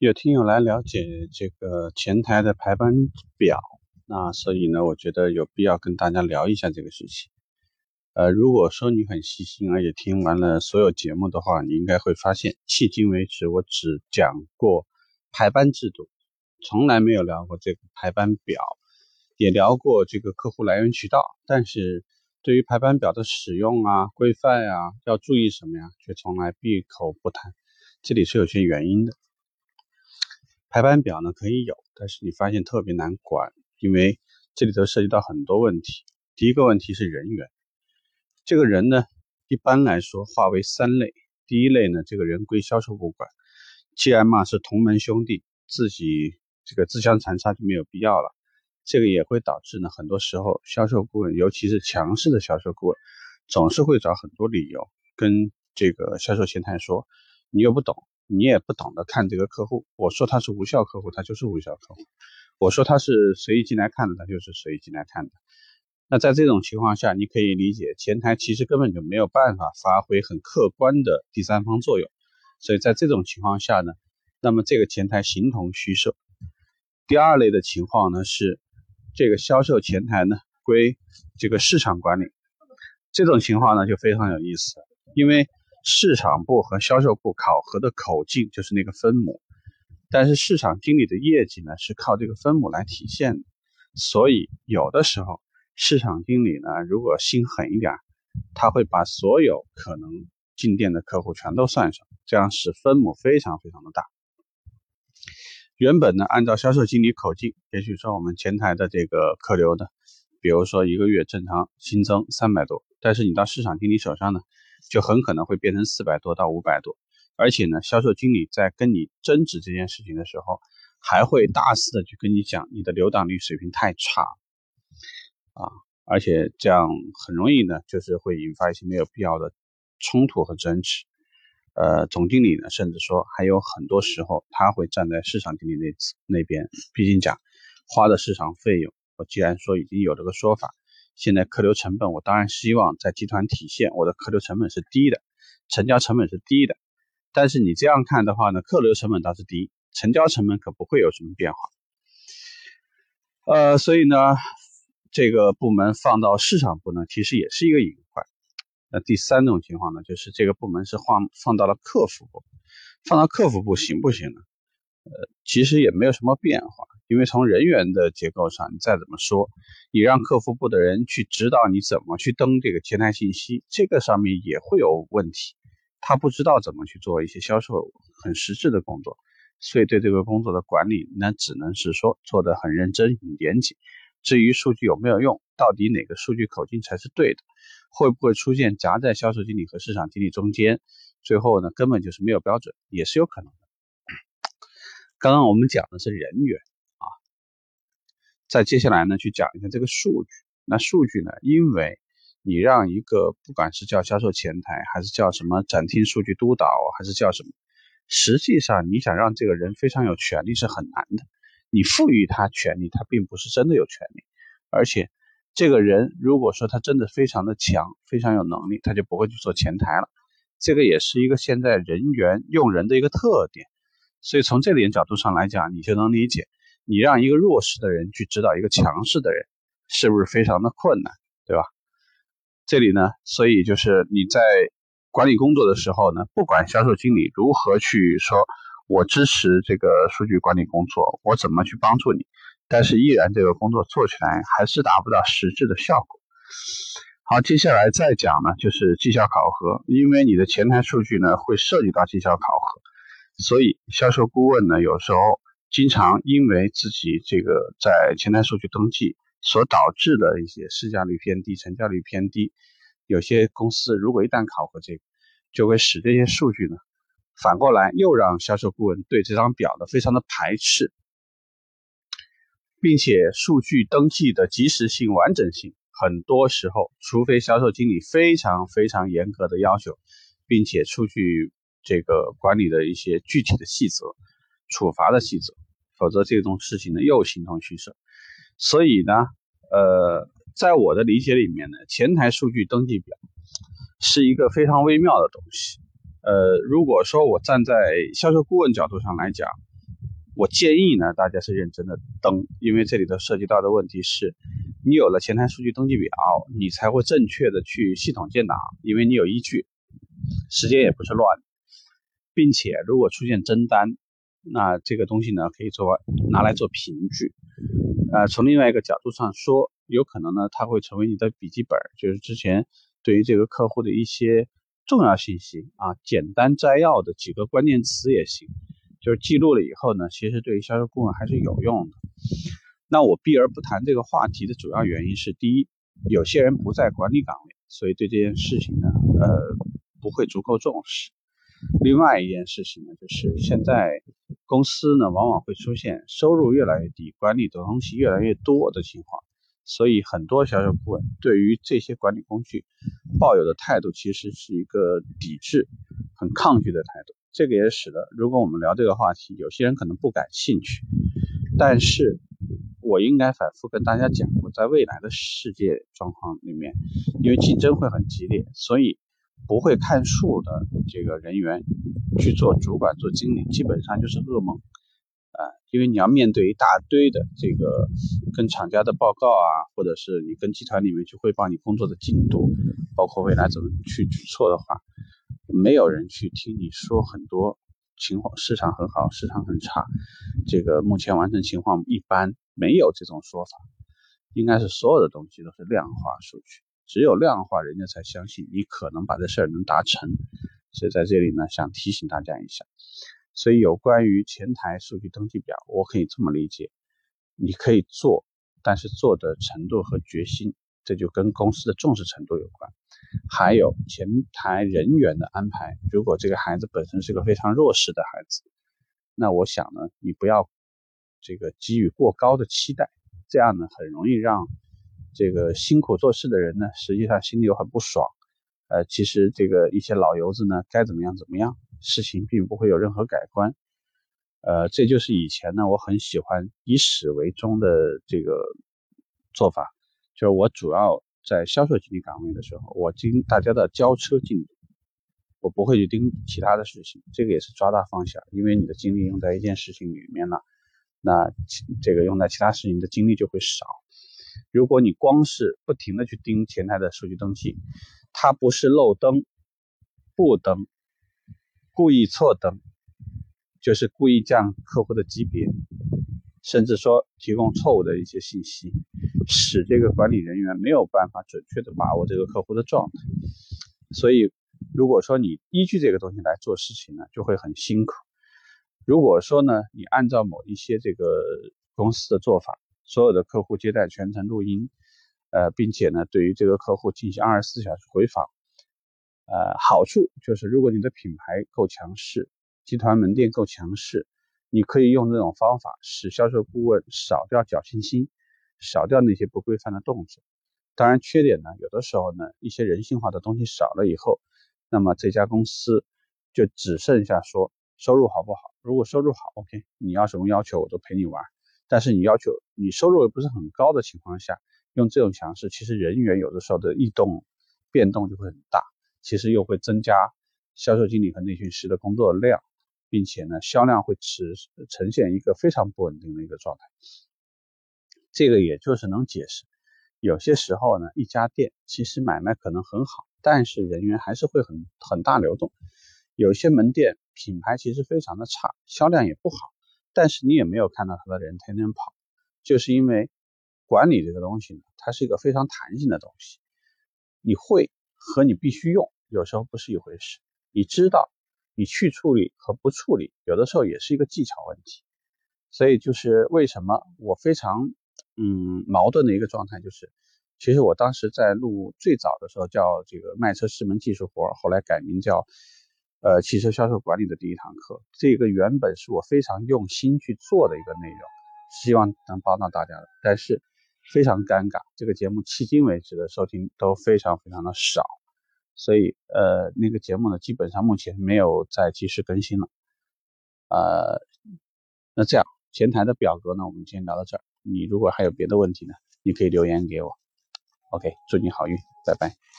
有听友来了解这个前台的排班表，那所以呢，我觉得有必要跟大家聊一下这个事情。呃，如果说你很细心，而且听完了所有节目的话，你应该会发现，迄今为止我只讲过排班制度，从来没有聊过这个排班表，也聊过这个客户来源渠道，但是对于排班表的使用啊、规范啊，要注意什么呀，却从来闭口不谈。这里是有些原因的。排班表呢可以有，但是你发现特别难管，因为这里头涉及到很多问题。第一个问题是人员，这个人呢一般来说划为三类。第一类呢，这个人归销售部管，既然嘛是同门兄弟，自己这个自相残杀就没有必要了。这个也会导致呢，很多时候销售顾问，尤其是强势的销售顾问，总是会找很多理由跟这个销售前台说，你又不懂。你也不懂得看这个客户，我说他是无效客户，他就是无效客户；我说他是随意进来看的，他就是随意进来看的。那在这种情况下，你可以理解前台其实根本就没有办法发挥很客观的第三方作用。所以在这种情况下呢，那么这个前台形同虚设。第二类的情况呢是，这个销售前台呢归这个市场管理，这种情况呢就非常有意思，因为。市场部和销售部考核的口径就是那个分母，但是市场经理的业绩呢是靠这个分母来体现的，所以有的时候市场经理呢如果心狠一点，他会把所有可能进店的客户全都算上，这样使分母非常非常的大。原本呢按照销售经理口径，也许说我们前台的这个客流呢，比如说一个月正常新增三百多，但是你到市场经理手上呢。就很可能会变成四百多到五百多，而且呢，销售经理在跟你争执这件事情的时候，还会大肆的去跟你讲你的流档率水平太差，啊，而且这样很容易呢，就是会引发一些没有必要的冲突和争执。呃，总经理呢，甚至说还有很多时候他会站在市场经理那那边，毕竟讲花的市场费用，我既然说已经有这个说法。现在客流成本，我当然希望在集团体现我的客流成本是低的，成交成本是低的。但是你这样看的话呢，客流成本倒是低，成交成本可不会有什么变化。呃，所以呢，这个部门放到市场部呢，其实也是一个隐患。那第三种情况呢，就是这个部门是放放到了客服部，放到客服部行不行呢？呃，其实也没有什么变化。因为从人员的结构上，你再怎么说，你让客服部的人去指导你怎么去登这个前台信息，这个上面也会有问题。他不知道怎么去做一些销售很实质的工作，所以对这个工作的管理，那只能是说做得很认真、很严谨。至于数据有没有用，到底哪个数据口径才是对的，会不会出现夹在销售经理和市场经理中间，最后呢根本就是没有标准，也是有可能的。刚刚我们讲的是人员。再接下来呢，去讲一下这个数据。那数据呢，因为你让一个不管是叫销售前台，还是叫什么展厅数据督导，还是叫什么，实际上你想让这个人非常有权利是很难的。你赋予他权利，他并不是真的有权利。而且这个人如果说他真的非常的强，非常有能力，他就不会去做前台了。这个也是一个现在人员用人的一个特点。所以从这点角度上来讲，你就能理解。你让一个弱势的人去指导一个强势的人，是不是非常的困难，对吧？这里呢，所以就是你在管理工作的时候呢，不管销售经理如何去说，我支持这个数据管理工作，我怎么去帮助你，但是依然这个工作做起来还是达不到实质的效果。好，接下来再讲呢，就是绩效考核，因为你的前台数据呢会涉及到绩效考核，所以销售顾问呢有时候。经常因为自己这个在前台数据登记所导致的一些市价率偏低、成交率偏低，有些公司如果一旦考核这个，就会使这些数据呢，反过来又让销售顾问对这张表呢非常的排斥，并且数据登记的及时性、完整性，很多时候，除非销售经理非常非常严格的要求，并且出具这个管理的一些具体的细则。处罚的细则，否则这种事情呢又形同虚设。所以呢，呃，在我的理解里面呢，前台数据登记表是一个非常微妙的东西。呃，如果说我站在销售顾问角度上来讲，我建议呢，大家是认真的登，因为这里头涉及到的问题是，你有了前台数据登记表，你才会正确的去系统建档，因为你有依据，时间也不是乱，并且如果出现真单，那这个东西呢可以做拿来做凭据。呃，从另外一个角度上说，有可能呢它会成为你的笔记本，就是之前对于这个客户的一些重要信息啊，简单摘要的几个关键词也行。就是记录了以后呢，其实对于销售顾问还是有用的。那我避而不谈这个话题的主要原因是：第一，有些人不在管理岗位，所以对这件事情呢，呃，不会足够重视。另外一件事情呢，就是现在公司呢，往往会出现收入越来越低，管理的东西越来越多的情况，所以很多销售顾问对于这些管理工具抱有的态度，其实是一个抵制、很抗拒的态度。这个也使得，如果我们聊这个话题，有些人可能不感兴趣。但是，我应该反复跟大家讲，过，在未来的世界状况里面，因为竞争会很激烈，所以不会看数的这个人员去做主管、做经理，基本上就是噩梦啊！因为你要面对一大堆的这个跟厂家的报告啊，或者是你跟集团里面去汇报你工作的进度，包括未来怎么去举措的话。没有人去听你说很多情况，市场很好，市场很差，这个目前完成情况一般，没有这种说法，应该是所有的东西都是量化数据，只有量化，人家才相信你可能把这事儿能达成。所以在这里呢，想提醒大家一下，所以有关于前台数据登记表，我可以这么理解，你可以做，但是做的程度和决心，这就跟公司的重视程度有关。还有前台人员的安排，如果这个孩子本身是个非常弱势的孩子，那我想呢，你不要这个给予过高的期待，这样呢，很容易让这个辛苦做事的人呢，实际上心里又很不爽。呃，其实这个一些老油子呢，该怎么样怎么样，事情并不会有任何改观。呃，这就是以前呢，我很喜欢以始为终的这个做法，就是我主要。在销售经理岗位的时候，我盯大家的交车进度，我不会去盯其他的事情。这个也是抓大放小，因为你的精力用在一件事情里面了，那这个用在其他事情的精力就会少。如果你光是不停的去盯前台的数据登记，它不是漏登、不登、故意错登，就是故意降客户的级别。甚至说提供错误的一些信息，使这个管理人员没有办法准确的把握这个客户的状态。所以，如果说你依据这个东西来做事情呢，就会很辛苦。如果说呢，你按照某一些这个公司的做法，所有的客户接待全程录音，呃，并且呢，对于这个客户进行二十四小时回访，呃，好处就是如果你的品牌够强势，集团门店够强势。你可以用这种方法，使销售顾问少掉侥幸心，少掉那些不规范的动作。当然，缺点呢，有的时候呢，一些人性化的东西少了以后，那么这家公司就只剩下说收入好不好？如果收入好，OK，你要什么要求我都陪你玩。但是你要求你收入又不是很高的情况下，用这种强势，其实人员有的时候的异动变动就会很大，其实又会增加销售经理和内训师的工作量。并且呢，销量会持呈现一个非常不稳定的一个状态。这个也就是能解释，有些时候呢，一家店其实买卖可能很好，但是人员还是会很很大流动。有些门店品牌其实非常的差，销量也不好，但是你也没有看到他的人天天跑，就是因为管理这个东西呢，它是一个非常弹性的东西。你会和你必须用有时候不是一回事，你知道。你去处理和不处理，有的时候也是一个技巧问题。所以就是为什么我非常嗯矛盾的一个状态，就是其实我当时在录最早的时候叫这个卖车师门技术活，后来改名叫呃汽车销售管理的第一堂课。这个原本是我非常用心去做的一个内容，希望能帮到大家的。但是非常尴尬，这个节目迄今为止的收听都非常非常的少。所以，呃，那个节目呢，基本上目前没有再及时更新了。呃，那这样前台的表格呢，我们先聊到这儿。你如果还有别的问题呢，你可以留言给我。OK，祝你好运，拜拜。